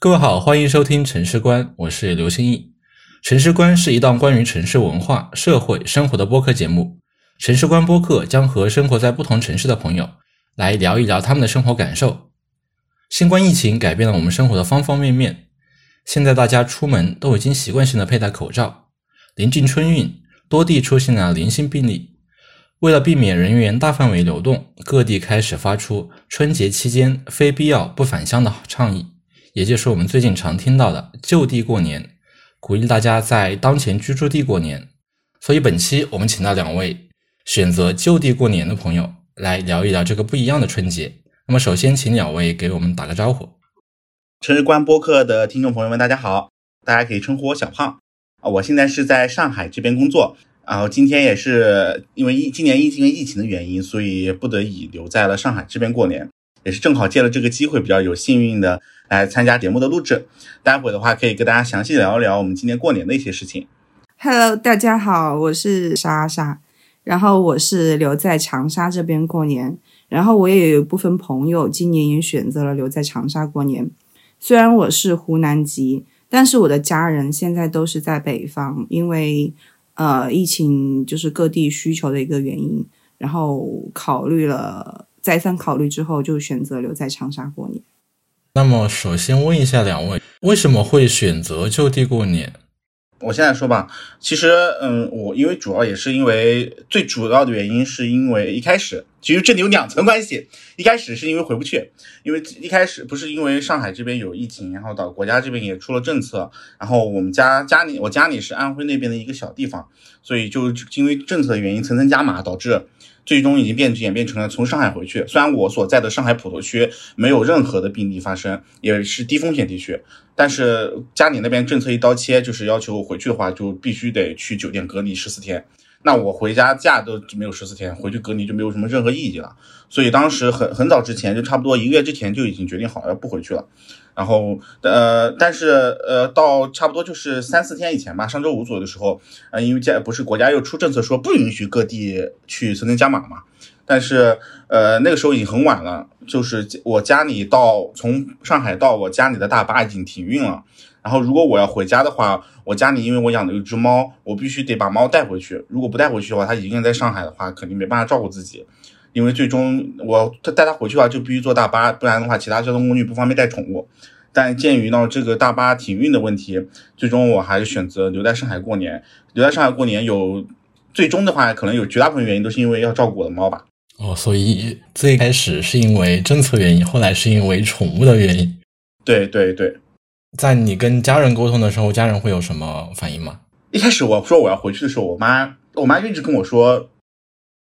各位好，欢迎收听城市观，我是刘新义。城市观是一档关于城市文化、社会生活的播客节目。城市观播客将和生活在不同城市的朋友来聊一聊他们的生活感受。新冠疫情改变了我们生活的方方面面，现在大家出门都已经习惯性的佩戴口罩。临近春运，多地出现了零星病例。为了避免人员大范围流动，各地开始发出春节期间非必要不返乡的倡议。也就是我们最近常听到的就地过年，鼓励大家在当前居住地过年。所以本期我们请到两位选择就地过年的朋友来聊一聊这个不一样的春节。那么首先请两位给我们打个招呼。城市观播客的听众朋友们，大家好，大家可以称呼我小胖啊。我现在是在上海这边工作，然后今天也是因为疫今年疫情疫情的原因，所以不得已留在了上海这边过年。也是正好借了这个机会，比较有幸运的来参加节目的录制。待会的话，可以跟大家详细聊一聊我们今年过年的一些事情。Hello，大家好，我是莎莎，然后我是留在长沙这边过年，然后我也有部分朋友今年也选择了留在长沙过年。虽然我是湖南籍，但是我的家人现在都是在北方，因为呃疫情就是各地需求的一个原因，然后考虑了。再三考虑之后，就选择留在长沙过年。那么，首先问一下两位，为什么会选择就地过年？我现在说吧，其实，嗯，我因为主要也是因为最主要的原因，是因为一开始其实这里有两层关系。一开始是因为回不去，因为一开始不是因为上海这边有疫情，然后到国家这边也出了政策，然后我们家家里我家里是安徽那边的一个小地方，所以就因为政策的原因层层加码，导致。最终已经变演变成了从上海回去。虽然我所在的上海普陀区没有任何的病例发生，也是低风险地区，但是家里那边政策一刀切，就是要求我回去的话，就必须得去酒店隔离十四天。那我回家假都没有十四天，回去隔离就没有什么任何意义了。所以当时很很早之前，就差不多一个月之前就已经决定好要不回去了。然后，呃，但是，呃，到差不多就是三四天以前吧，上周五左右的时候，呃，因为家不是国家又出政策说不允许各地去层层加码嘛，但是，呃，那个时候已经很晚了，就是我家里到从上海到我家里的大巴已经停运了。然后，如果我要回家的话，我家里因为我养了一只猫，我必须得把猫带回去。如果不带回去的话，它一个人在上海的话，肯定没办法照顾自己。因为最终我带它回去的话，就必须坐大巴，不然的话，其他交通工具不方便带宠物。但鉴于呢这个大巴停运的问题，最终我还是选择留在上海过年。留在上海过年有最终的话，可能有绝大部分原因都是因为要照顾我的猫吧。哦，所以最开始是因为政策原因，后来是因为宠物的原因。对对对，在你跟家人沟通的时候，家人会有什么反应吗？一开始我说我要回去的时候，我妈我妈一直跟我说。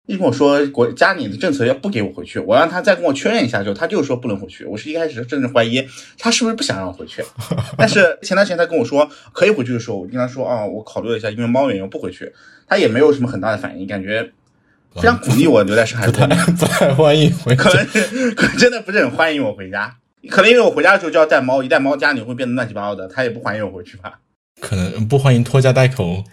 一跟我说国家里的政策要不给我回去，我让他再跟我确认一下之后，他就说不能回去。我是一开始甚至怀疑他是不是不想让我回去。但是前段时间他跟我说可以回去的时候，我跟他说啊，我考虑了一下，因为猫原因不回去。他也没有什么很大的反应，感觉非常鼓励我留在上海。不太不太欢迎回，可能可能真的不是很欢迎我回家。可能因为我回家的时候就要带猫，一带猫家里会变得乱七八糟的，他也不欢迎我回去吧？可能不欢迎拖家带口。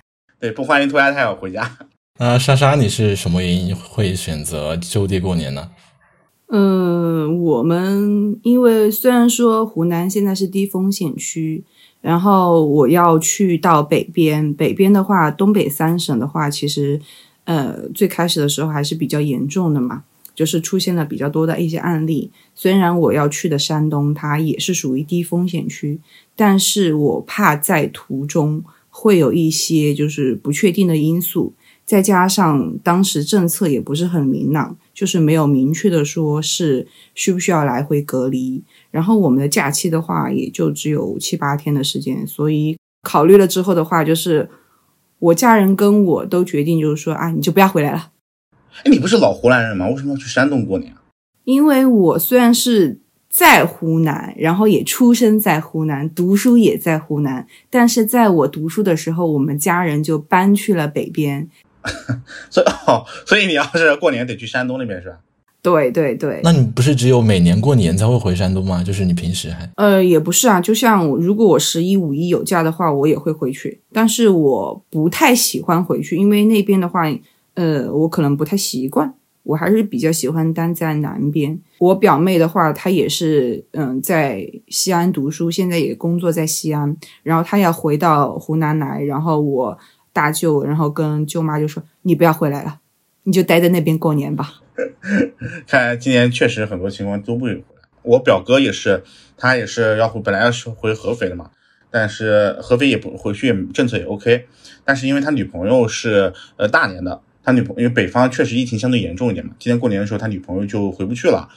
对，不欢迎拖家带口回家。那莎莎，你是什么原因会选择就地过年呢？嗯，我们因为虽然说湖南现在是低风险区，然后我要去到北边，北边的话，东北三省的话，其实呃最开始的时候还是比较严重的嘛，就是出现了比较多的一些案例。虽然我要去的山东，它也是属于低风险区，但是我怕在途中会有一些就是不确定的因素。再加上当时政策也不是很明朗，就是没有明确的说是需不需要来回隔离。然后我们的假期的话，也就只有七八天的时间，所以考虑了之后的话，就是我家人跟我都决定，就是说啊，你就不要回来了。哎，你不是老湖南人吗？为什么要去山东过年啊？因为我虽然是在湖南，然后也出生在湖南，读书也在湖南，但是在我读书的时候，我们家人就搬去了北边。所以哦，所以你要是过年得去山东那边是吧？对对对。那你不是只有每年过年才会回山东吗？就是你平时还……呃，也不是啊。就像如果我十一、五一有假的话，我也会回去。但是我不太喜欢回去，因为那边的话，呃，我可能不太习惯。我还是比较喜欢待在南边。我表妹的话，她也是嗯在西安读书，现在也工作在西安，然后她要回到湖南来，然后我大舅，然后跟舅妈就说：“你不要回来了，你就待在那边过年吧。”看来今年确实很多情况都不会回来。我表哥也是，他也是要回，本来要是回合肥的嘛，但是合肥也不回去，政策也 OK。但是因为他女朋友是呃大连的，他女朋友因为北方确实疫情相对严重一点嘛，今年过年的时候他女朋友就回不去了，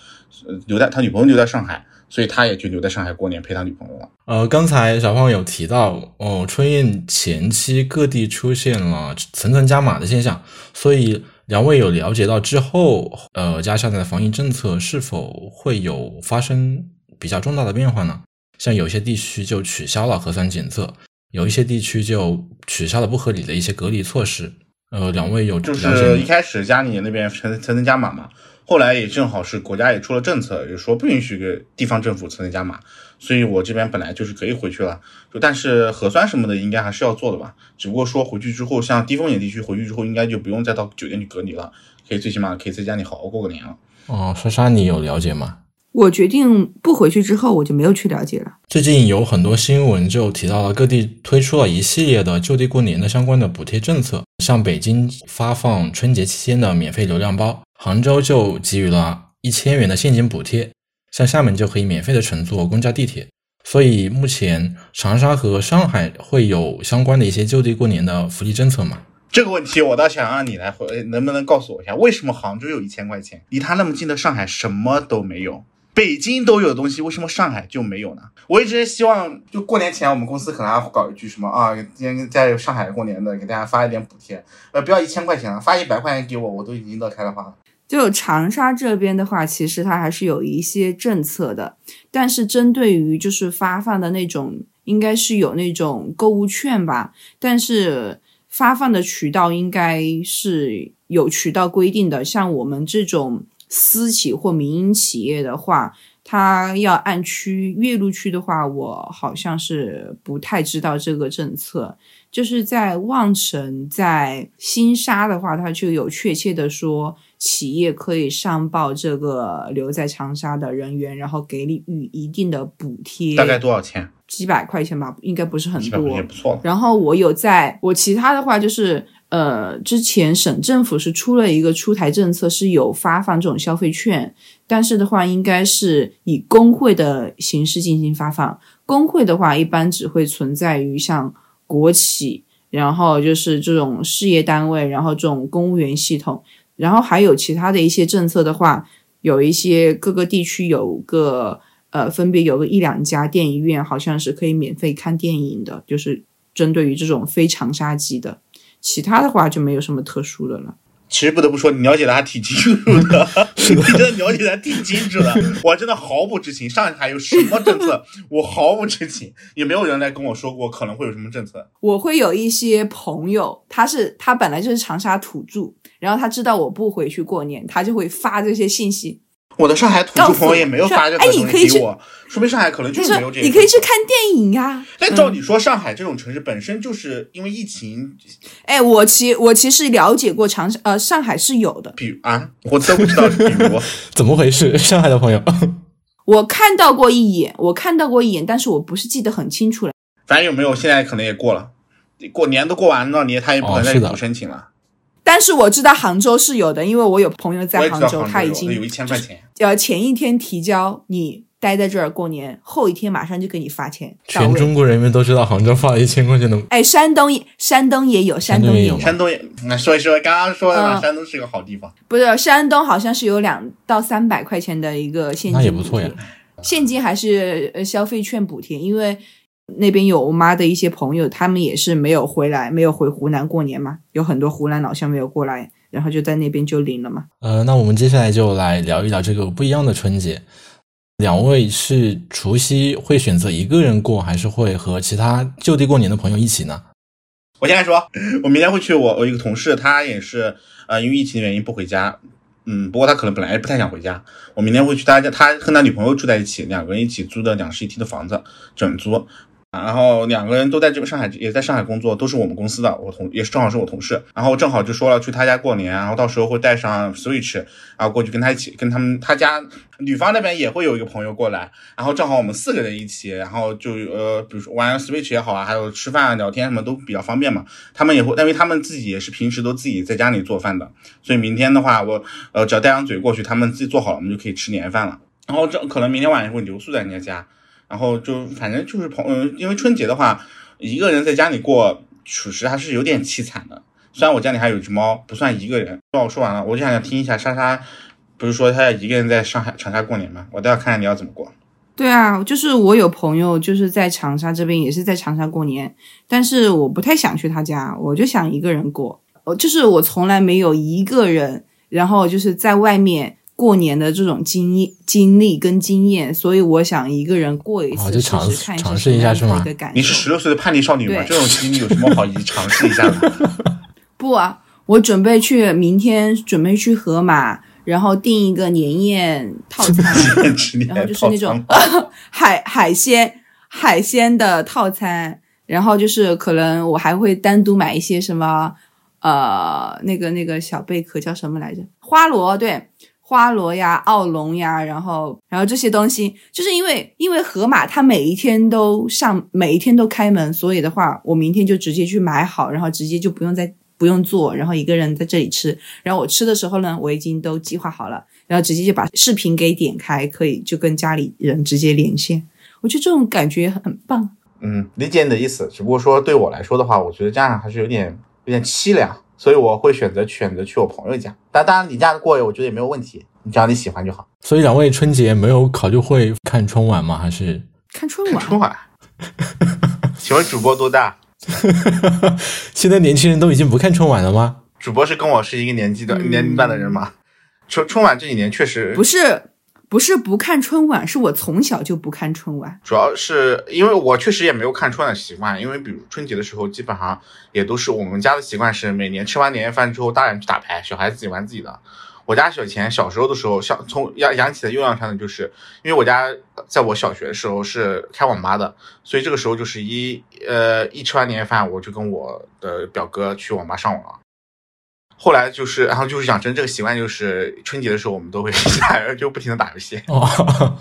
留在他女朋友留在上海，所以他也就留在上海过年陪他女朋友了。呃，刚才小胖有提到，哦，春运前期各地出现了层层加码的现象，所以两位有了解到之后，呃，家下的防疫政策是否会有发生比较重大的变化呢？像有些地区就取消了核酸检测。有一些地区就取消了不合理的一些隔离措施。呃，两位有就是一开始家里那边层层层加码嘛，后来也正好是国家也出了政策，也说不允许给地方政府层层加码，所以我这边本来就是可以回去了。就但是核酸什么的应该还是要做的吧，只不过说回去之后，像低风险地区回去之后，应该就不用再到酒店去隔离了，可以最起码可以在家里好好过个年了。哦，莎莎，你有了解吗？我决定不回去之后，我就没有去了解了。最近有很多新闻就提到了各地推出了一系列的就地过年的相关的补贴政策，像北京发放春节期间的免费流量包，杭州就给予了一千元的现金补贴，像厦门就可以免费的乘坐公交地铁。所以目前长沙和上海会有相关的一些就地过年的福利政策吗？这个问题我倒想让你来回，能不能告诉我一下，为什么杭州有一千块钱，离他那么近的上海什么都没有？北京都有的东西，为什么上海就没有呢？我一直希望，就过年前我们公司可能还搞一句什么啊，今天在上海过年的，给大家发一点补贴，呃，不要一千块钱了，发一百块钱给我，我都已经乐开了花。就长沙这边的话，其实它还是有一些政策的，但是针对于就是发放的那种，应该是有那种购物券吧，但是发放的渠道应该是有渠道规定的，像我们这种。私企或民营企业的话，它要按区，岳麓区的话，我好像是不太知道这个政策。就是在望城、在新沙的话，它就有确切的说，企业可以上报这个留在长沙的人员，然后给予一定的补贴。大概多少钱？几百块钱吧，应该不是很多。也不错。然后我有在我其他的话就是。呃，之前省政府是出了一个出台政策，是有发放这种消费券，但是的话，应该是以工会的形式进行发放。工会的话，一般只会存在于像国企，然后就是这种事业单位，然后这种公务员系统，然后还有其他的一些政策的话，有一些各个地区有个呃，分别有个一两家电影院，好像是可以免费看电影的，就是针对于这种非长沙籍的。其他的话就没有什么特殊的了。其实不得不说，你了解的还挺清楚的，你真的了解的挺清楚的。我真的毫不知情，上海有什么政策，我毫不知情，也没有人来跟我说过可能会有什么政策。我会有一些朋友，他是他本来就是长沙土著，然后他知道我不回去过年，他就会发这些信息。我的上海土著朋友也没有发这个东西给我，说明上海可能就是没有这个。你可以去看电影呀。但照你说，上海这种城市本身就是因为疫情。哎，我其我其实了解过长呃上海是有的。比如啊，我都不知道比如 怎么回事。上海的朋友，我看到过一眼，我看到过一眼，但是我不是记得很清楚了。反正有没有，现在可能也过了，过年都过完了，你他也不可能再补申请了。但是我知道杭州是有的，因为我有朋友在杭州，他已经有一千块钱。呃，前一天提交，你待在这儿过年，后一天马上就给你发钱。全中国人民都知道杭州发了一千块钱的。哎，山东也，山东也有，山东也有，山东也。那说一说，刚刚说的嘛，山东是个好地方。不是，山东好像是有两到三百块钱的一个现金，那也不错呀。现金还是呃消费券补贴，因为。那边有我妈的一些朋友，他们也是没有回来，没有回湖南过年嘛，有很多湖南老乡没有过来，然后就在那边就领了嘛。呃，那我们接下来就来聊一聊这个不一样的春节。两位是除夕会选择一个人过，还是会和其他就地过年的朋友一起呢？我先来说，我明天会去我我一个同事，他也是呃因为疫情的原因不回家，嗯，不过他可能本来不太想回家。我明天会去他家，他和他女朋友住在一起，两个人一起租的两室一厅的房子，整租。然后两个人都在这个上海，也在上海工作，都是我们公司的，我同也是正好是我同事。然后正好就说了去他家过年，然后到时候会带上 Switch，然后过去跟他一起，跟他们他家女方那边也会有一个朋友过来，然后正好我们四个人一起，然后就呃，比如说玩 Switch 也好啊，还有吃饭啊聊天什么都比较方便嘛。他们也会，因为他们自己也是平时都自己在家里做饭的，所以明天的话，我呃只要带张嘴过去，他们自己做好了，我们就可以吃年夜饭了。然后这可能明天晚上会留宿在人家家。然后就反正就是朋，嗯，因为春节的话，一个人在家里过，属实还是有点凄惨的。虽然我家里还有只猫，不算一个人。那我说完了，我就想听一下莎莎，不是说她要一个人在上海长沙过年吗？我倒要看看你要怎么过。对啊，就是我有朋友就是在长沙这边，也是在长沙过年，但是我不太想去他家，我就想一个人过。哦就是我从来没有一个人，然后就是在外面。过年的这种经验、经历跟经验，所以我想一个人过一次，就尝试尝试一下是吗？你是十六岁的叛逆少女吗？这种经历有什么好一尝试一下的？不啊，我准备去明天准备去河马，然后订一个年宴套餐，然后就是那种 海海鲜海鲜的套餐，然后就是可能我还会单独买一些什么呃那个那个小贝壳叫什么来着？花螺对。花螺呀，奥龙呀，然后，然后这些东西，就是因为因为盒马它每一天都上，每一天都开门，所以的话，我明天就直接去买好，然后直接就不用再不用做，然后一个人在这里吃。然后我吃的时候呢，我已经都计划好了，然后直接就把视频给点开，可以就跟家里人直接连线。我觉得这种感觉很棒。嗯，理解你的意思，只不过说对我来说的话，我觉得这样还是有点有点凄凉。所以我会选择选择去我朋友家，但当然你家过我觉得也没有问题，你只要你喜欢就好。所以两位春节没有考虑会看春晚吗？还是看春晚？春晚？请问主播多大？现在年轻人都已经不看春晚了吗？主播是跟我是一个年纪的年龄段的人吗？春春晚这几年确实不是。不是不看春晚，是我从小就不看春晚。主要是因为我确实也没有看春晚的习惯，因为比如春节的时候，基本上也都是我们家的习惯是每年吃完年夜饭之后，大人去打牌，小孩自己玩自己的。我家小钱小时候的时候，小从养养起的幼养上的，就是因为我家在我小学的时候是开网吧的，所以这个时候就是一呃一吃完年夜饭，我就跟我的表哥去网吧上网。后来就是，然后就是养成这个习惯，就是春节的时候我们都会就不停的打游戏。哦，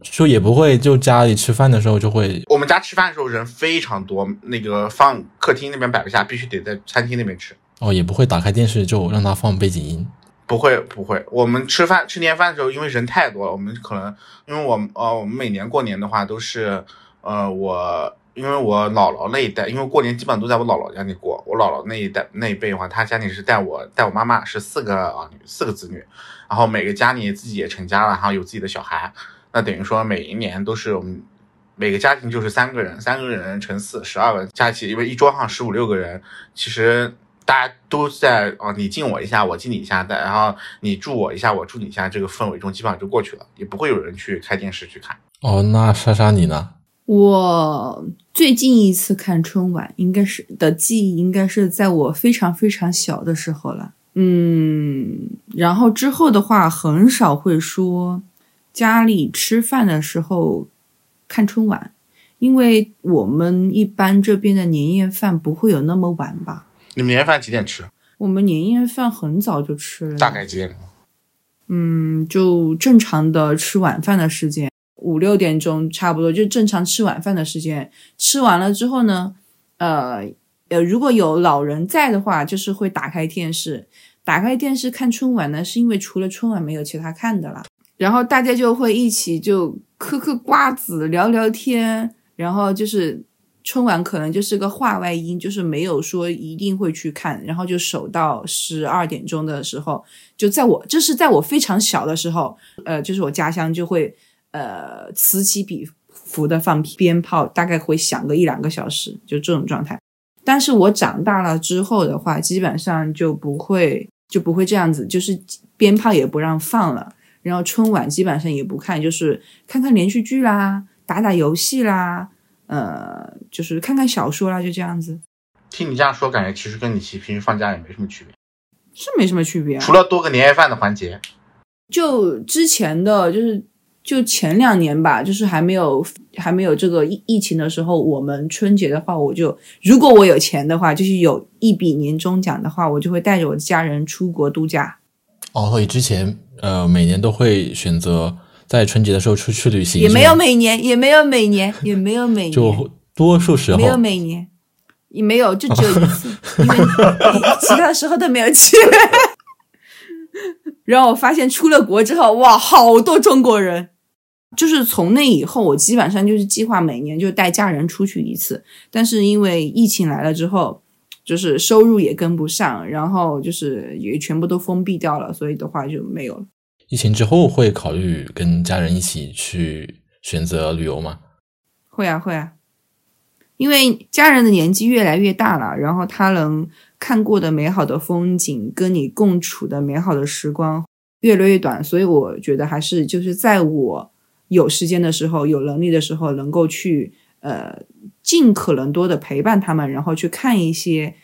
就也不会，就家里吃饭的时候就会。我们家吃饭的时候人非常多，那个放客厅那边摆不下，必须得在餐厅那边吃。哦，也不会打开电视就让它放背景音。不会不会，我们吃饭吃年饭的时候，因为人太多了，我们可能因为我呃我们每年过年的话都是呃我。因为我姥姥那一代，因为过年基本上都在我姥姥家里过。我姥姥那一代那一辈的话，她家里是带我带我妈妈是四个啊四个子女，然后每个家里自己也成家了，然后有自己的小孩。那等于说每一年都是我们每个家庭就是三个人，三个人乘四十二个人加起，因为一桌上十五六个人，其实大家都在啊你敬我一下，我敬你一下，然后你祝我一下，我祝你一下，这个氛围中基本上就过去了，也不会有人去开电视去看。哦，那莎莎你呢？我最近一次看春晚，应该是的记忆，应该是在我非常非常小的时候了。嗯，然后之后的话，很少会说家里吃饭的时候看春晚，因为我们一般这边的年夜饭不会有那么晚吧？你们年夜饭几点吃？我们年夜饭很早就吃了，大概几点？嗯，就正常的吃晚饭的时间。五六点钟差不多就正常吃晚饭的时间，吃完了之后呢，呃呃，如果有老人在的话，就是会打开电视，打开电视看春晚呢，是因为除了春晚没有其他看的了，然后大家就会一起就嗑嗑瓜子聊聊天，然后就是春晚可能就是个话外音，就是没有说一定会去看，然后就守到十二点钟的时候，就在我这是在我非常小的时候，呃，就是我家乡就会。呃，此起彼伏的放鞭炮，大概会响个一两个小时，就这种状态。但是我长大了之后的话，基本上就不会就不会这样子，就是鞭炮也不让放了，然后春晚基本上也不看，就是看看连续剧啦，打打游戏啦，呃，就是看看小说啦，就这样子。听你这样说，感觉其实跟你其平时放假也没什么区别，是没什么区别，除了多个年夜饭的环节。就之前的就是。就前两年吧，就是还没有还没有这个疫疫情的时候，我们春节的话，我就如果我有钱的话，就是有一笔年终奖的话，我就会带着我的家人出国度假。哦，所以之前呃每年都会选择在春节的时候出去旅行，也没有每年，也没有每年，也没有每年，就多数时候没有每年，也没有，就只有一次，因为其他时候都没有去。然后我发现出了国之后，哇，好多中国人。就是从那以后，我基本上就是计划每年就带家人出去一次。但是因为疫情来了之后，就是收入也跟不上，然后就是也全部都封闭掉了，所以的话就没有了。疫情之后会考虑跟家人一起去选择旅游吗？会啊会啊，因为家人的年纪越来越大了，然后他能看过的美好的风景，跟你共处的美好的时光越来越短，所以我觉得还是就是在我有时间的时候、有能力的时候，能够去呃尽可能多的陪伴他们，然后去看一些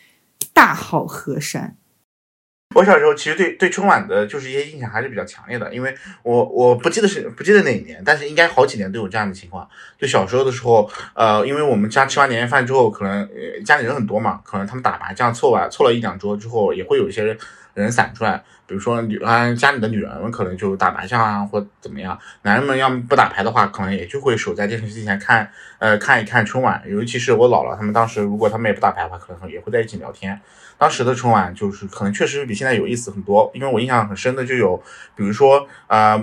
大好河山。我小时候其实对对春晚的就是一些印象还是比较强烈的，因为我我不记得是不记得哪一年，但是应该好几年都有这样的情况。就小时候的时候，呃，因为我们家吃完年夜饭之后，可能呃家里人很多嘛，可能他们打麻将凑完凑了一两桌之后，也会有一些人人散出来，比如说女啊家里的女人们可能就打麻将啊或怎么样，男人们要么不打牌的话，可能也就会守在电视机前看呃看一看春晚，尤其是我姥姥他们当时如果他们也不打牌的话，可能也会在一起聊天。当时的春晚就是可能确实比现在有意思很多，因为我印象很深的就有，比如说呃，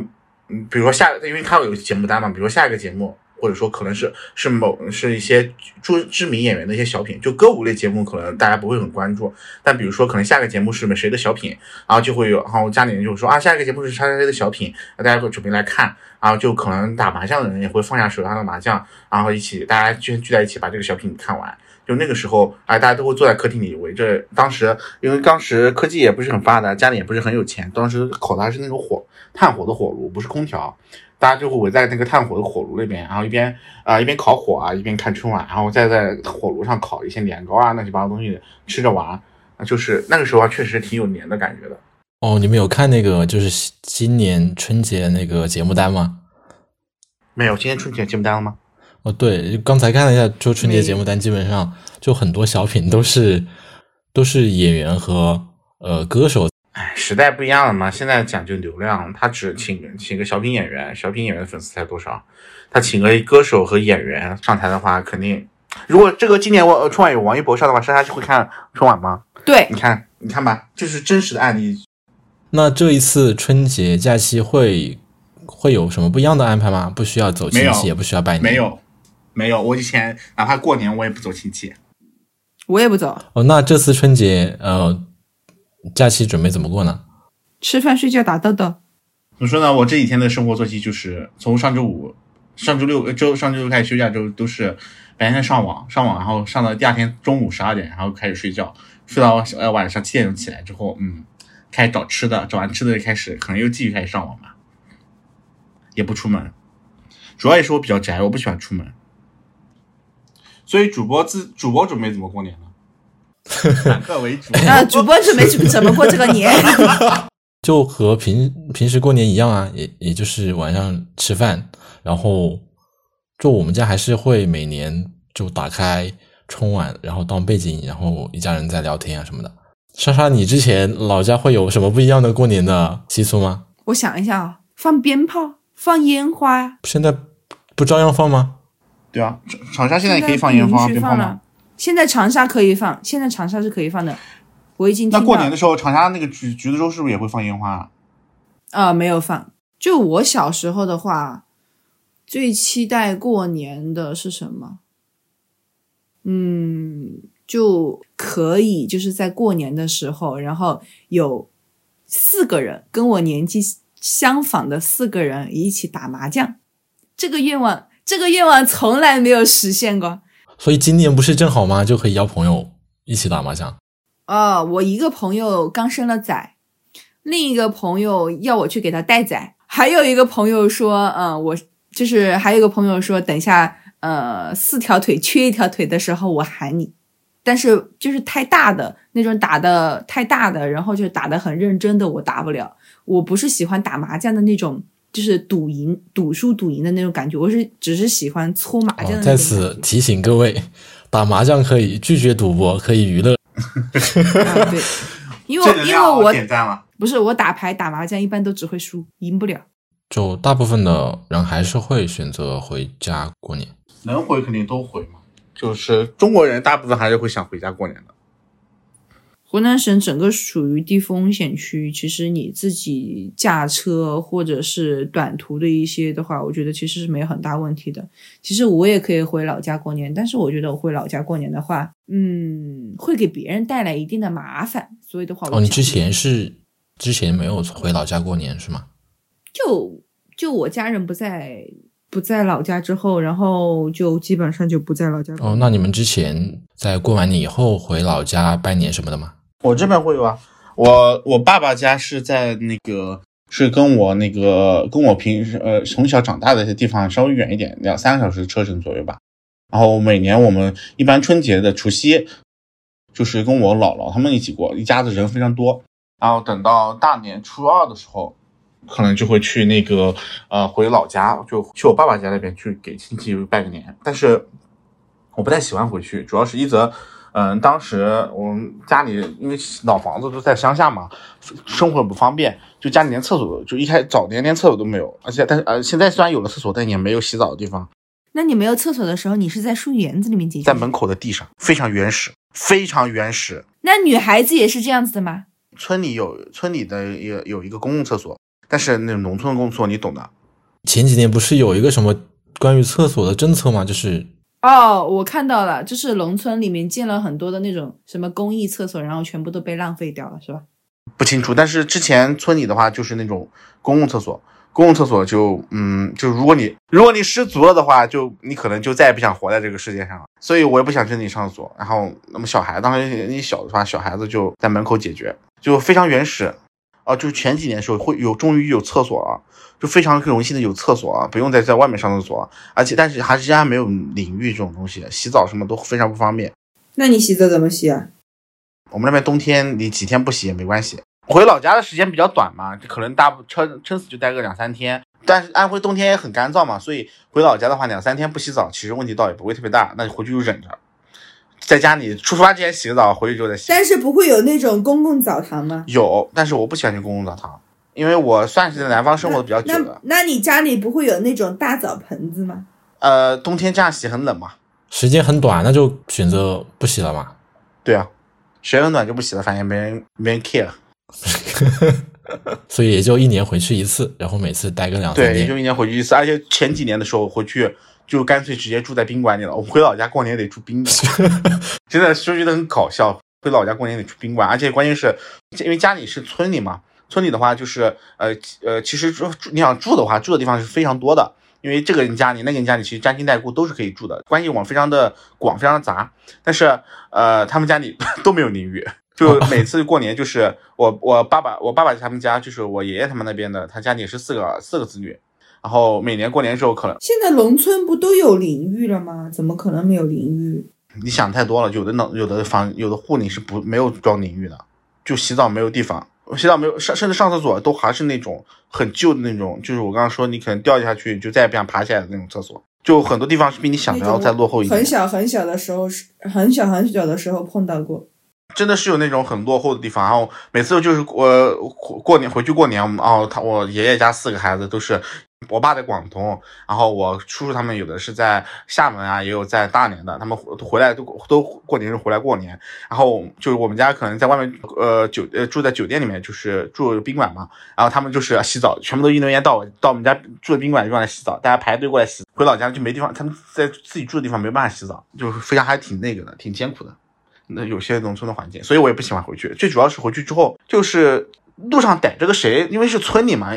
嗯，比如说下，因为他有节目单嘛，比如说下一个节目，或者说可能是是某是一些著知名演员的一些小品，就歌舞类节目可能大家不会很关注，但比如说可能下个节目是谁的小品，然后就会有，然后家里人就说啊，下一个节目是叉叉谁的小品，大家都准备来看，然后就可能打麻将的人也会放下手上的麻将，然后一起大家聚聚在一起把这个小品看完。就那个时候，哎，大家都会坐在客厅里围着。当时，因为当时科技也不是很发达，家里也不是很有钱，当时烤的还是那种火炭火的火炉，不是空调。大家就会围在那个炭火的火炉那边，然后一边啊、呃、一边烤火啊，一边看春晚，然后再在火炉上烤一些年糕啊，乱七八糟东西吃着玩。就是那个时候啊，确实挺有年的感觉的。哦，你们有看那个就是今年春节那个节目单吗？没有，今年春节节目单了吗？哦，对，刚才看了一下，就春节节目单，基本上就很多小品都是都是演员和呃歌手。哎，时代不一样了嘛，现在讲究流量，他只请请个小品演员，小品演员的粉丝才多少？他请个歌手和演员上台的话，肯定。如果这个今年我春晚有王一博上的话，莎莎会看春晚吗？对，你看，你看吧，就是真实的案例。那这一次春节假期会会有什么不一样的安排吗？不需要走亲戚，也不需要拜年，没有。没有，我以前哪怕过年我也不走亲戚，我也不走。哦，那这次春节呃假期准备怎么过呢？吃饭、睡觉、打豆豆。怎么说呢？我这几天的生活作息就是从上周五、上周六、周上周六开始休假之后，都是白天上网，上网，然后上到第二天中午十二点，然后开始睡觉，睡到呃晚上七点钟起来之后，嗯，开始找吃的，找完吃的就开始，可能又继续开始上网吧，也不出门，主要也是我比较宅，我不喜欢出门。所以主播自主播准备怎么过年呢？反客为主 啊！主播准备怎么过这个年？就和平平时过年一样啊，也也就是晚上吃饭，然后就我们家还是会每年就打开春晚，然后当背景，然后一家人在聊天啊什么的。莎莎，你之前老家会有什么不一样的过年的习俗吗？我想一下啊，放鞭炮，放烟花呀。现在不照样放吗？对啊，长沙现在也可以放烟花、鞭炮吗？现在长沙可以放，现在长沙是可以放的。我已经那过年的时候，长沙那个橘橘子洲是不是也会放烟花啊？啊、呃，没有放。就我小时候的话，最期待过年的是什么？嗯，就可以就是在过年的时候，然后有四个人跟我年纪相仿的四个人一起打麻将。这个愿望，这个愿望从来没有实现过。所以今年不是正好吗？就可以邀朋友一起打麻将。哦，我一个朋友刚生了崽，另一个朋友要我去给他带崽，还有一个朋友说，嗯，我就是还有一个朋友说，等一下，呃，四条腿缺一条腿的时候我喊你。但是就是太大的那种打的太大的，然后就打的很认真的，我打不了。我不是喜欢打麻将的那种就是赌赢、赌输、赌赢的那种感觉。我是只是喜欢搓麻将的哦在此提醒各位，打麻将可以，拒绝赌博可以娱乐。啊，对，因为因为我点赞了。不是我打牌打麻将一般都只会输，赢不了。就大部分的人还是会选择回家过年。能回肯定都回嘛，就是中国人大部分还是会想回家过年的。湖南省整个属于低风险区，其实你自己驾车或者是短途的一些的话，我觉得其实是没有很大问题的。其实我也可以回老家过年，但是我觉得我回老家过年的话，嗯，会给别人带来一定的麻烦，所以的话我哦，你之前是之前没有回老家过年是吗？就就我家人不在不在老家之后，然后就基本上就不在老家哦，那你们之前在过完年以后回老家拜年什么的吗？我这边会有啊，我我爸爸家是在那个是跟我那个跟我平时呃从小长大的一些地方稍微远一点，两三个小时车程左右吧。然后每年我们一般春节的除夕，就是跟我姥姥他们一起过，一家子人非常多。然后等到大年初二的时候，可能就会去那个呃回老家，就去我爸爸家那边去给亲戚拜个年。但是我不太喜欢回去，主要是一则。嗯，当时我们家里因为老房子都在乡下嘛，生活不方便，就家里连厕所就一开早年连厕所都没有，而且但是呃现在虽然有了厕所，但也没有洗澡的地方，那你没有厕所的时候，你是在树园子里面解决？在门口的地上，非常原始，非常原始。那女孩子也是这样子的吗？村里有村里的有有一个公共厕所，但是那种农村公共厕所你懂的，前几年不是有一个什么关于厕所的政策吗？就是哦，我看到了，就是农村里面建了很多的那种什么公益厕所，然后全部都被浪费掉了，是吧？不清楚。但是之前村里的话就是那种公共厕所，公共厕所就嗯，就如果你如果你失足了的话，就你可能就再也不想活在这个世界上了。所以我也不想去那里上厕所。然后那么小孩当时你小的话，小孩子就在门口解决，就非常原始。哦、就是前几年的时候会有终于有厕所了，就非常荣幸的有厕所啊，不用再在外面上厕所了。而且但是还是依然没有淋浴这种东西，洗澡什么都非常不方便。那你洗澡怎么洗啊？我们那边冬天你几天不洗也没关系。回老家的时间比较短嘛，可能大不撑撑死就待个两三天。但是安徽冬天也很干燥嘛，所以回老家的话两三天不洗澡，其实问题倒也不会特别大。那你回去就忍着，在家里出发之前洗个澡，回去之后再洗。但是不会有那种公共澡堂吗？有，但是我不喜欢去公共澡堂，因为我算是在南方生活的比较久那的。那你家里不会有那种大澡盆子吗？呃，冬天这样洗很冷嘛。时间很短，那就选择不洗了嘛。对啊，时间很短就不洗了，反正没人没人 care。所以也就一年回去一次，然后每次待个两三对，也就。一年回去一次，而且前几年的时候回去就干脆直接住在宾馆里了。我回老家过年得住宾馆，真的说觉得很搞笑。回老家过年得住宾馆，而且关键是因为家里是村里嘛，村里的话就是呃呃，其实住住你想住的话，住的地方是非常多的。因为这个人家里那个人家里其实沾亲带故都是可以住的，关系网非常的广，非常的杂。但是呃，他们家里 都没有淋浴，就每次过年就是我我爸爸我爸爸他们家就是我爷爷他们那边的，他家里是四个四个子女，然后每年过年的时候可能现在农村不都有淋浴了吗？怎么可能没有淋浴？你想太多了，有的能有的房有的户里是不没有装淋浴的，就洗澡没有地方，洗澡没有上甚至上厕所都还是那种很旧的那种，就是我刚刚说你可能掉下去就再也不想爬起来的那种厕所，就很多地方是比你想的要再落后一点很。小很小的时候是很小很小的时候碰到过。真的是有那种很落后的地方，然后每次就是我过年回去过年，然后他我爷爷家四个孩子都是，我爸在广东，然后我叔叔他们有的是在厦门啊，也有在大连的，他们回来都都过年是回来过年，然后就是我们家可能在外面呃酒呃住在酒店里面，就是住宾馆嘛，然后他们就是洗澡，全部都一溜烟到到我们家住的宾馆地方来洗澡，大家排队过来洗，回老家就没地方，他们在自己住的地方没办法洗澡，就是非常还挺那个的，挺艰苦的。那有些农村的环境，所以我也不喜欢回去。最主要是回去之后，就是路上逮着个谁，因为是村里嘛，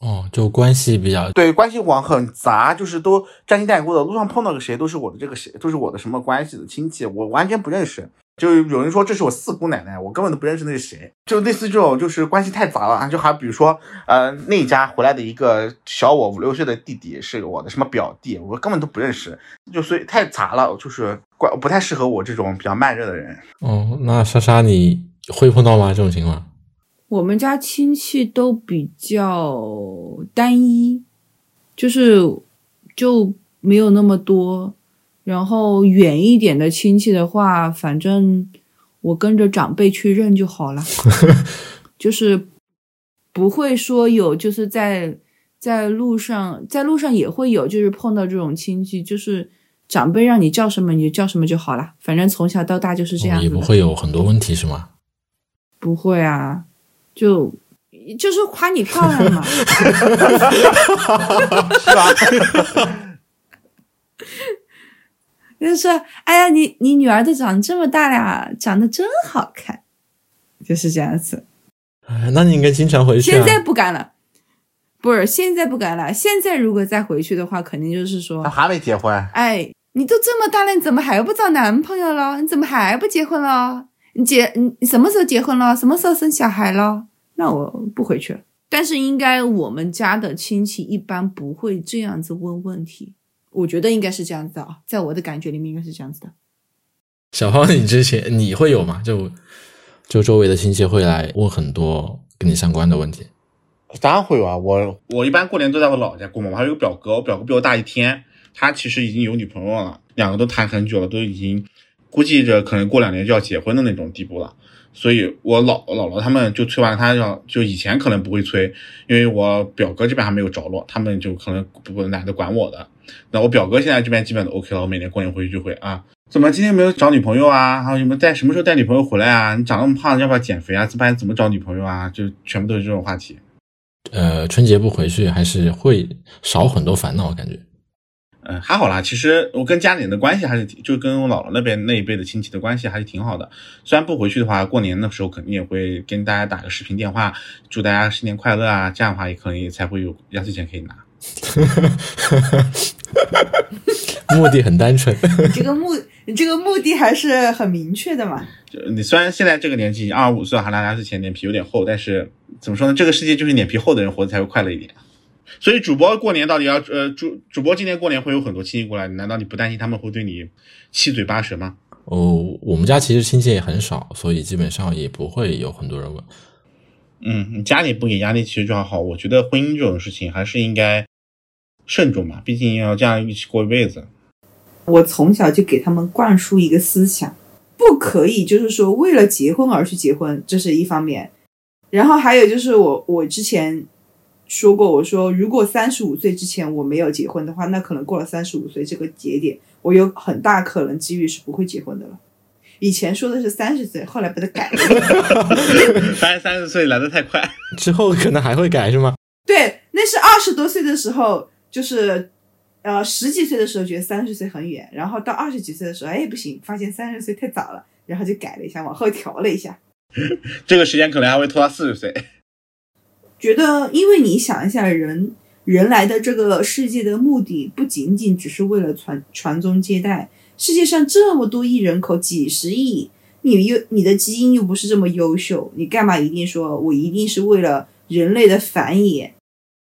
哦，就关系比较对关系网很杂，就是都沾亲带故的。路上碰到个谁，都是我的这个谁，都是我的什么关系的亲戚，我完全不认识。就有人说这是我四姑奶奶，我根本都不认识那是谁。就类似这种，就是关系太杂了。就还比如说，呃，那家回来的一个小我五六岁的弟弟是我的什么表弟，我根本都不认识。就所以太杂了，就是怪不太适合我这种比较慢热的人。哦。那莎莎，你会碰到吗？这种情况？我们家亲戚都比较单一，就是就没有那么多。然后远一点的亲戚的话，反正我跟着长辈去认就好了，就是不会说有就是在在路上，在路上也会有，就是碰到这种亲戚，就是长辈让你叫什么你就叫什么就好了，反正从小到大就是这样子。也不会有很多问题是吗？不会啊，就就是夸你漂亮嘛，是吧？就是说，哎呀，你你女儿都长这么大了，长得真好看，就是这样子。哎，那你应该经常回去啊。现在不敢了，不是现在不敢了。现在如果再回去的话，肯定就是说他，还没结婚，哎，你都这么大了，你怎么还不找男朋友了？你怎么还不结婚了？你结你你什么时候结婚了？什么时候生小孩了？那我不回去了。但是应该我们家的亲戚一般不会这样子问问题，我觉得应该是这样子的啊，在我的感觉里面应该是这样子的。小芳，你之前你会有吗？就就周围的亲戚会来问很多跟你相关的问题。当然会有啊。我我一般过年都在我姥姥家过嘛。我还有个表哥，我表哥比我大一天，他其实已经有女朋友了，两个都谈很久了，都已经估计着可能过两年就要结婚的那种地步了。所以我姥姥姥他们就催完他要，就以前可能不会催，因为我表哥这边还没有着落，他们就可能不懒得管我的。那我表哥现在这边基本都 OK 了，我每年过年回去就会啊，怎么今天没有找女朋友啊？还有什么带什么时候带女朋友回来啊？你长那么胖，要不要减肥啊？这班怎么找女朋友啊？就全部都是这种话题。呃，春节不回去还是会少很多烦恼，感觉。嗯，还好啦。其实我跟家里人的关系还是挺，就跟我姥姥那边那一辈的亲戚的关系还是挺好的。虽然不回去的话，过年的时候肯定也会跟大家打个视频电话，祝大家新年快乐啊。这样的话也可以才会有压岁钱可以拿。目的很单纯。你这个目，你这个目的还是很明确的嘛。就你虽然现在这个年纪二十五岁还拿压岁钱，脸皮有点厚，但是怎么说呢？这个世界就是脸皮厚的人活得才会快乐一点。所以主播过年到底要呃主主播今年过年会有很多亲戚过来，难道你不担心他们会对你七嘴八舌吗？哦，我们家其实亲戚也很少，所以基本上也不会有很多人问。嗯，你家里不给压力其实就还好。我觉得婚姻这种事情还是应该慎重嘛，毕竟要这样一起过一辈子。我从小就给他们灌输一个思想，不可以就是说为了结婚而去结婚，这是一方面。然后还有就是我我之前说过，我说如果三十五岁之前我没有结婚的话，那可能过了三十五岁这个节点，我有很大可能几率是不会结婚的了。以前说的是三十岁，后来把它改了。发现三十岁来的太快。之后可能还会改是吗？对，那是二十多岁的时候，就是呃十几岁的时候觉得三十岁很远，然后到二十几岁的时候，哎不行，发现三十岁太早了，然后就改了一下，往后调了一下。这个时间可能还会拖到四十岁。觉得，因为你想一下，人人来的这个世界的目的，不仅仅只是为了传传宗接代。世界上这么多亿人口，几十亿，你又你的基因又不是这么优秀，你干嘛一定说我一定是为了人类的繁衍？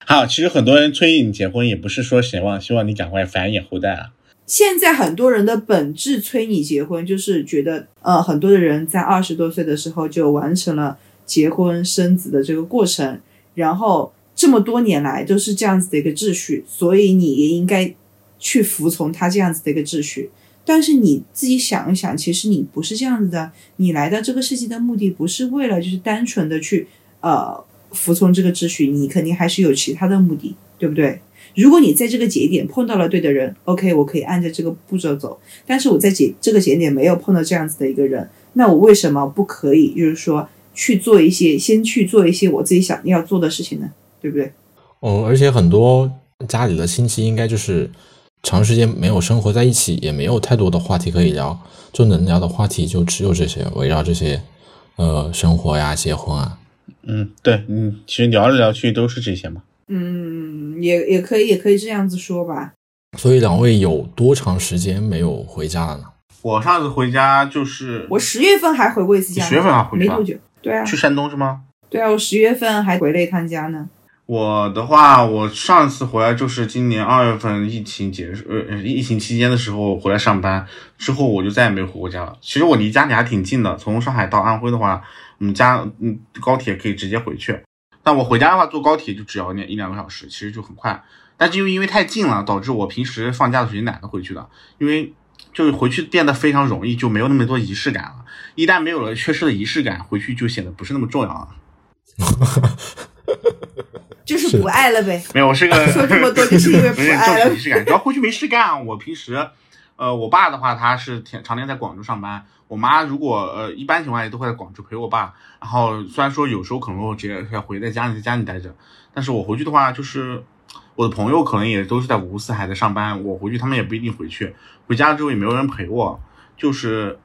好，其实很多人催你结婚，也不是说希望希望你赶快繁衍后代啊。现在很多人的本质催你结婚，就是觉得，呃，很多的人在二十多岁的时候就完成了结婚生子的这个过程，然后这么多年来都是这样子的一个秩序，所以你也应该去服从他这样子的一个秩序。但是你自己想一想，其实你不是这样子的，你来到这个世界的目的不是为了就是单纯的去呃服从这个秩序，你肯定还是有其他的目的，对不对？如果你在这个节点碰到了对的人，OK，我可以按照这个步骤走。但是我在节这个节点没有碰到这样子的一个人，那我为什么不可以就是说去做一些，先去做一些我自己想要做的事情呢？对不对？嗯，而且很多家里的亲戚应该就是长时间没有生活在一起，也没有太多的话题可以聊，就能聊的话题就只有这些，围绕这些，呃，生活呀、结婚啊。嗯，对，嗯，其实聊来聊去都是这些嘛。嗯，也也可以，也可以这样子说吧。所以两位有多长时间没有回家了呢？我上次回家就是我十月份还回过一次家呢，十月份还回去啊没多久。对啊，去山东是吗？对啊，我十月份还回了一趟家呢。我的话，我上次回来就是今年二月份疫情结束，呃，疫情期间的时候回来上班，之后我就再也没有回过家了。其实我离家里还挺近的，从上海到安徽的话，我们家嗯高铁可以直接回去。但我回家的话，坐高铁就只要那一两个小时，其实就很快。但就因为太近了，导致我平时放假的时候懒得回去的，因为就是回去变得非常容易，就没有那么多仪式感了。一旦没有了，缺失的仪式感，回去就显得不是那么重要了。就是不爱了呗。没有，我是个 说这么多就是因为 不爱了就是仪式感，主要回去没事干。我平时，呃，我爸的话他是天常年在广州上班，我妈如果呃一般情况下都会在广州陪我爸。然后虽然说有时候可能会直接要回在家里，在家里待着，但是我回去的话就是。我的朋友可能也都是在五湖四海在上班，我回去他们也不一定回去，回家了之后也没有人陪我，就是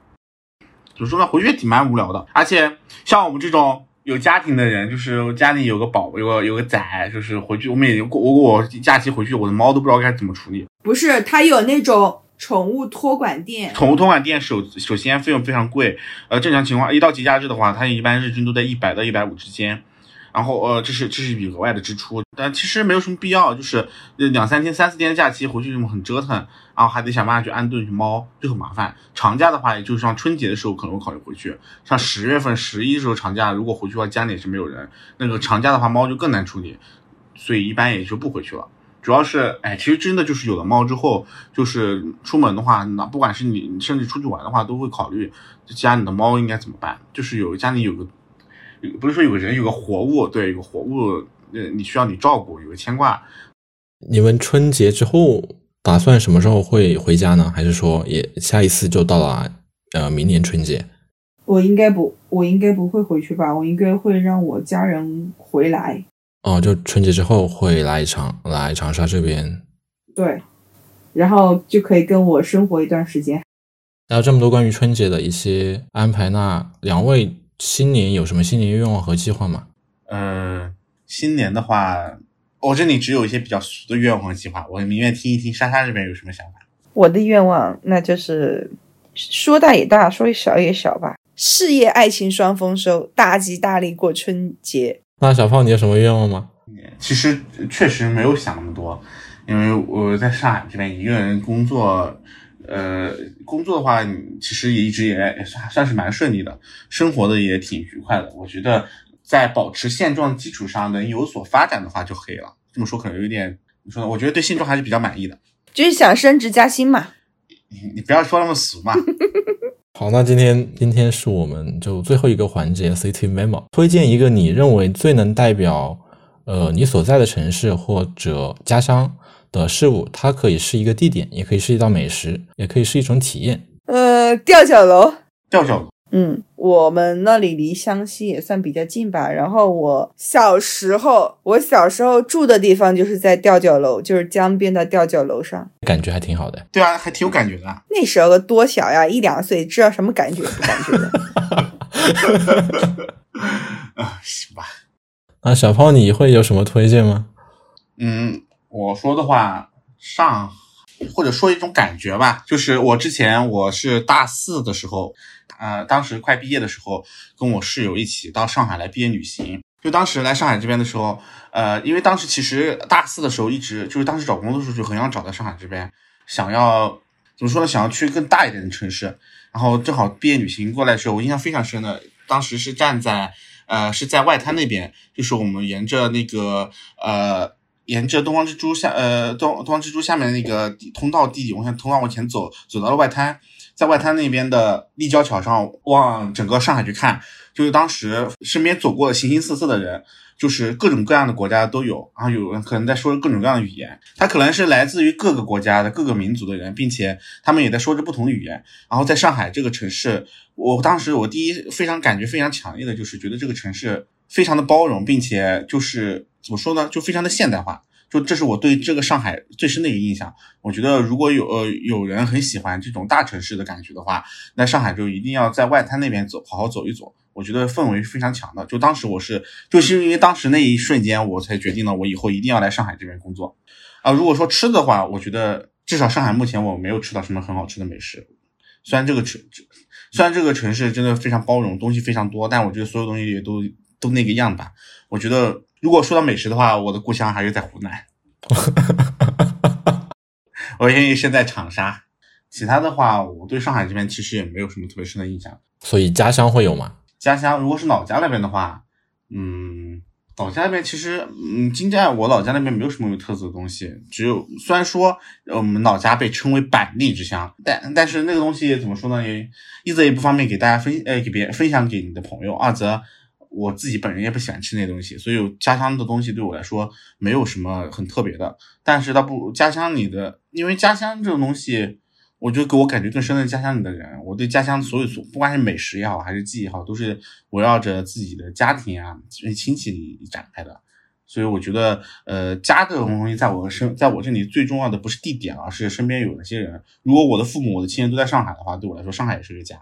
怎么说呢，回去也挺蛮无聊的。而且像我们这种有家庭的人，就是家里有个宝，有个有个崽，就是回去我们也过我我假期回去，我的猫都不知道该怎么处理。不是，他有那种宠物托管店，宠物托管店首首先费用非常贵，呃，正常情况一到节假日的话，它一般日均都在一百到一百五之间。然后呃，这是这是一笔额外的支出，但其实没有什么必要，就是两三天、三四天的假期回去这种很折腾，然后还得想办法去安顿去猫，就很麻烦。长假的话，也就是像春节的时候可能会考虑回去，像十月份、十一时候长假，如果回去的话，家里也是没有人，那个长假的话，猫就更难处理，所以一般也就不回去了。主要是，哎，其实真的就是有了猫之后，就是出门的话，那不管是你，甚至出去玩的话，都会考虑家里的猫应该怎么办。就是有家里有个，不是说有个人有个活物，对，有个活物，呃，你需要你照顾，有个牵挂。你们春节之后打算什么时候会回家呢？还是说也下一次就到了呃明年春节？我应该不，我应该不会回去吧？我应该会让我家人回来。哦，就春节之后会来长来长沙这边。对，然后就可以跟我生活一段时间。还有这么多关于春节的一些安排，那两位新年有什么新年愿望和计划吗？呃，新年的话，我这里只有一些比较俗的愿望和计划，我宁愿听一听莎莎这边有什么想法。我的愿望那就是说大也大，说小也小吧，事业爱情双丰收，大吉大利过春节。那小胖，你有什么愿望吗？其实确实没有想那么多，因为我在上海这边一个人工作，呃，工作的话，其实也一直也也算算是蛮顺利的，生活的也挺愉快的。我觉得在保持现状基础上能有所发展的话就可以了。这么说可能有点，你说呢？我觉得对现状还是比较满意的。就是想升职加薪嘛。你你不要说那么俗嘛。好，那今天今天是我们就最后一个环节，City Memo，推荐一个你认为最能代表呃你所在的城市或者家乡的事物，它可以是一个地点，也可以是一道美食，也可以是一种体验。呃，吊脚楼。吊脚楼。嗯，我们那里离湘西也算比较近吧。然后我小时候，我小时候住的地方就是在吊脚楼，就是江边的吊脚楼上，感觉还挺好的。对啊，还挺有感觉的。那时候多小呀，一两岁，知道什么感觉不感觉的？啊，行吧。那小胖，你会有什么推荐吗？嗯，我说的话，上或者说一种感觉吧，就是我之前我是大四的时候。呃，当时快毕业的时候，跟我室友一起到上海来毕业旅行。就当时来上海这边的时候，呃，因为当时其实大四的时候，一直就是当时找工作的时候就很想找到上海这边，想要怎么说呢？想要去更大一点的城市。然后正好毕业旅行过来的时候，我印象非常深的，当时是站在呃是在外滩那边，就是我们沿着那个呃沿着东方之珠下呃东东方之珠下面那个通道地底往下通道往前走，走到了外滩。在外滩那边的立交桥上，往整个上海去看，就是当时身边走过的形形色色的人，就是各种各样的国家都有，然后有人可能在说着各种各样的语言，他可能是来自于各个国家的各个民族的人，并且他们也在说着不同的语言。然后在上海这个城市，我当时我第一非常感觉非常强烈的就是觉得这个城市非常的包容，并且就是怎么说呢，就非常的现代化。就这是我对这个上海最深的一个印象。我觉得如果有呃有人很喜欢这种大城市的感觉的话，那上海就一定要在外滩那边走，好好走一走。我觉得氛围非常强的。就当时我是就是因为当时那一瞬间，我才决定了我以后一定要来上海这边工作。啊，如果说吃的话，我觉得至少上海目前我没有吃到什么很好吃的美食。虽然这个城虽然这个城市真的非常包容，东西非常多，但我觉得所有东西也都都那个样吧。我觉得如果说到美食的话，我的故乡还是在湖南。我愿意身在长沙，其他的话，我对上海这边其实也没有什么特别深的印象。所以家乡会有吗？家乡如果是老家那边的话，嗯，老家那边其实，嗯，金寨我老家那边没有什么有特色的东西，只有虽然说我们老家被称为板栗之乡，但但是那个东西怎么说呢？也一则也不方便给大家分，呃，给别人分享给你的朋友；二则我自己本人也不喜欢吃那东西，所以家乡的东西对我来说没有什么很特别的。但是它不家乡里的，因为家乡这种东西。我觉得给我感觉更深的家乡里的人，我对家乡所有所，不管是美食也好，还是记忆也好，都是围绕着自己的家庭啊、亲戚展开的。所以我觉得，呃，家这种东西，在我身，在我这里最重要的不是地点，而是身边有哪些人。如果我的父母、我的亲人都在上海的话，对我来说，上海也是个家。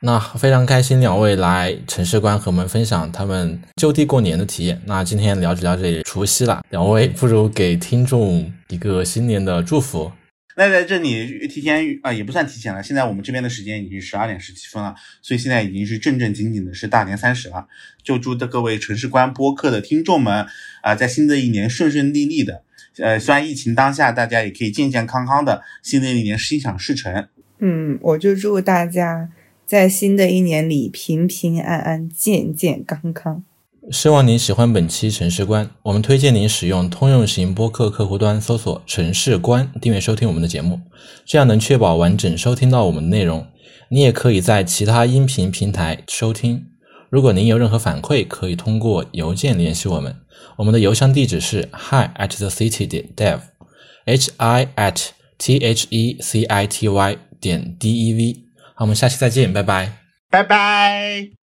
那非常开心，两位来城市观和我们分享他们就地过年的体验。那今天聊着聊着也除夕了，两位不如给听众一个新年的祝福。那在这里提前啊，也不算提前了。现在我们这边的时间已经十二点十七分了，所以现在已经是正正经经的是大年三十了。就祝的各位城市观播客的听众们啊，在新的一年顺顺利利的。呃，虽然疫情当下，大家也可以健健康康的，新的一年心想事成。嗯，我就祝大家在新的一年里平平安安、健健康康。希望您喜欢本期城市观，我们推荐您使用通用型播客客户端搜索“城市观”订阅收听我们的节目，这样能确保完整收听到我们的内容。你也可以在其他音频平台收听。如果您有任何反馈，可以通过邮件联系我们，我们的邮箱地址是 hi at the city 点 dev，h i at t h e c i t y 点 d e v。好，我们下期再见，拜拜，拜拜。